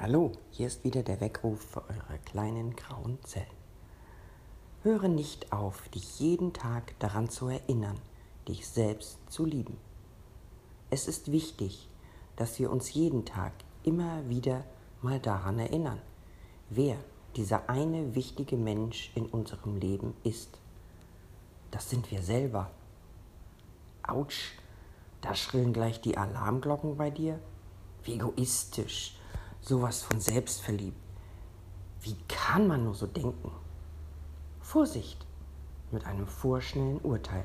Hallo, hier ist wieder der Weckruf für eure kleinen grauen Zellen. Höre nicht auf, dich jeden Tag daran zu erinnern, dich selbst zu lieben. Es ist wichtig, dass wir uns jeden Tag immer wieder mal daran erinnern, wer dieser eine wichtige Mensch in unserem Leben ist. Das sind wir selber. Autsch, da schrillen gleich die Alarmglocken bei dir? Wie egoistisch sowas von selbstverliebt. Wie kann man nur so denken? Vorsicht mit einem vorschnellen Urteil.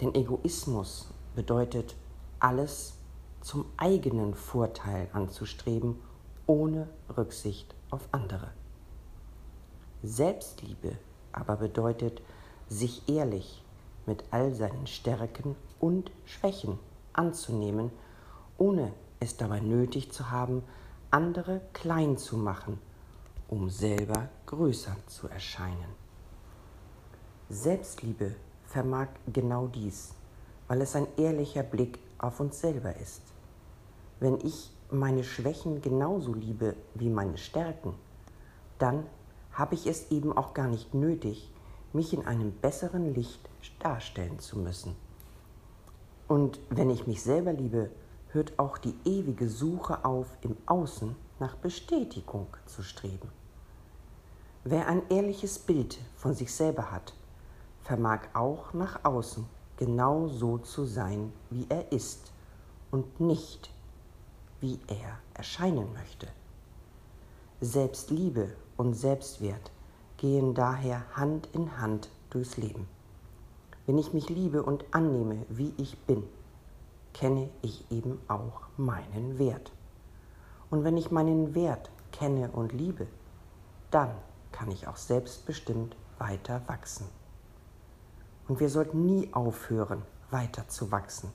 Denn Egoismus bedeutet, alles zum eigenen Vorteil anzustreben, ohne Rücksicht auf andere. Selbstliebe aber bedeutet, sich ehrlich mit all seinen Stärken und Schwächen anzunehmen, ohne es dabei nötig zu haben, andere klein zu machen, um selber größer zu erscheinen. Selbstliebe vermag genau dies, weil es ein ehrlicher Blick auf uns selber ist. Wenn ich meine Schwächen genauso liebe wie meine Stärken, dann habe ich es eben auch gar nicht nötig, mich in einem besseren Licht darstellen zu müssen. Und wenn ich mich selber liebe, hört auch die ewige Suche auf, im Außen nach Bestätigung zu streben. Wer ein ehrliches Bild von sich selber hat, vermag auch nach außen genau so zu sein, wie er ist und nicht, wie er erscheinen möchte. Selbstliebe und Selbstwert gehen daher Hand in Hand durchs Leben. Wenn ich mich liebe und annehme, wie ich bin, kenne ich eben auch meinen Wert. Und wenn ich meinen Wert kenne und liebe, dann kann ich auch selbstbestimmt weiter wachsen. Und wir sollten nie aufhören, weiter zu wachsen.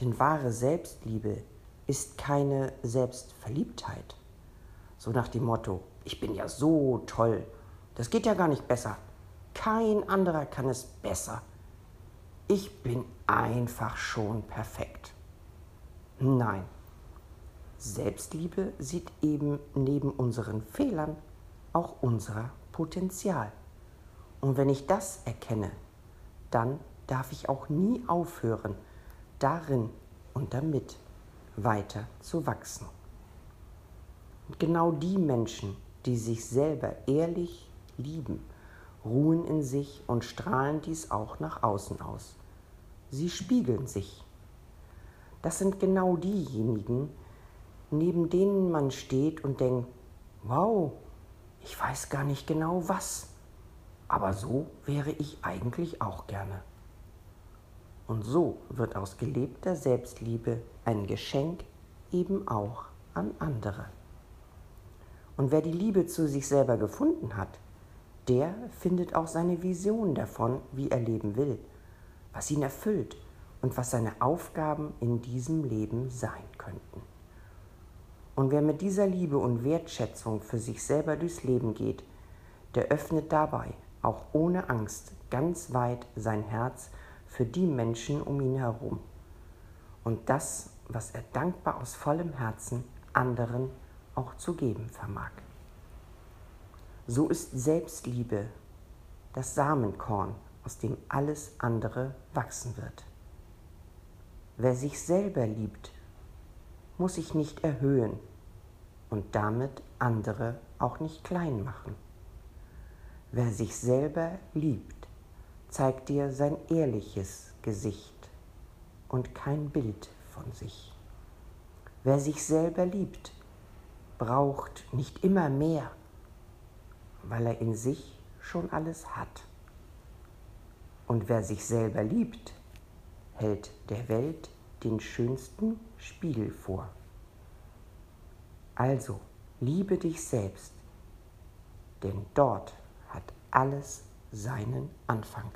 Denn wahre Selbstliebe ist keine Selbstverliebtheit. So nach dem Motto, ich bin ja so toll, das geht ja gar nicht besser. Kein anderer kann es besser ich bin einfach schon perfekt. Nein, Selbstliebe sieht eben neben unseren Fehlern auch unser Potenzial. Und wenn ich das erkenne, dann darf ich auch nie aufhören, darin und damit weiter zu wachsen. Und genau die Menschen, die sich selber ehrlich lieben, ruhen in sich und strahlen dies auch nach außen aus. Sie spiegeln sich. Das sind genau diejenigen, neben denen man steht und denkt, wow, ich weiß gar nicht genau was, aber so wäre ich eigentlich auch gerne. Und so wird aus gelebter Selbstliebe ein Geschenk eben auch an andere. Und wer die Liebe zu sich selber gefunden hat, der findet auch seine Vision davon, wie er leben will, was ihn erfüllt und was seine Aufgaben in diesem Leben sein könnten. Und wer mit dieser Liebe und Wertschätzung für sich selber durchs Leben geht, der öffnet dabei, auch ohne Angst, ganz weit sein Herz für die Menschen um ihn herum. Und das, was er dankbar aus vollem Herzen anderen auch zu geben vermag. So ist Selbstliebe das Samenkorn, aus dem alles andere wachsen wird. Wer sich selber liebt, muss sich nicht erhöhen und damit andere auch nicht klein machen. Wer sich selber liebt, zeigt dir sein ehrliches Gesicht und kein Bild von sich. Wer sich selber liebt, braucht nicht immer mehr weil er in sich schon alles hat. Und wer sich selber liebt, hält der Welt den schönsten Spiegel vor. Also, liebe dich selbst, denn dort hat alles seinen Anfang.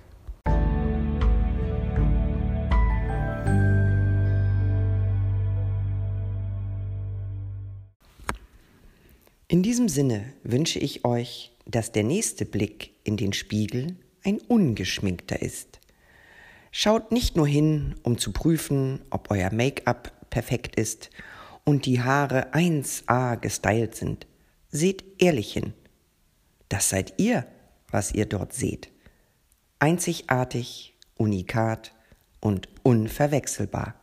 In diesem Sinne wünsche ich euch dass der nächste Blick in den Spiegel ein ungeschminkter ist. Schaut nicht nur hin, um zu prüfen, ob euer Make-up perfekt ist und die Haare 1a gestylt sind, seht ehrlich hin. Das seid ihr, was ihr dort seht. Einzigartig, unikat und unverwechselbar.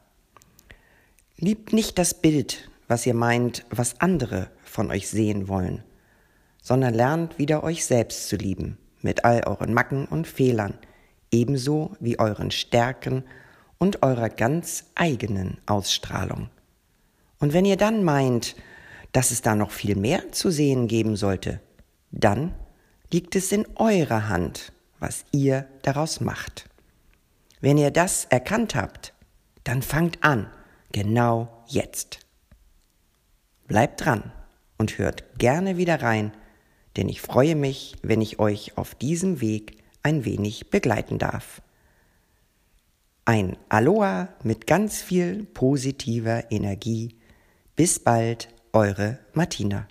Liebt nicht das Bild, was ihr meint, was andere von euch sehen wollen, sondern lernt wieder euch selbst zu lieben, mit all euren Macken und Fehlern, ebenso wie euren Stärken und eurer ganz eigenen Ausstrahlung. Und wenn ihr dann meint, dass es da noch viel mehr zu sehen geben sollte, dann liegt es in eurer Hand, was ihr daraus macht. Wenn ihr das erkannt habt, dann fangt an, genau jetzt. Bleibt dran und hört gerne wieder rein, denn ich freue mich, wenn ich euch auf diesem Weg ein wenig begleiten darf. Ein Aloha mit ganz viel positiver Energie. Bis bald, eure Martina.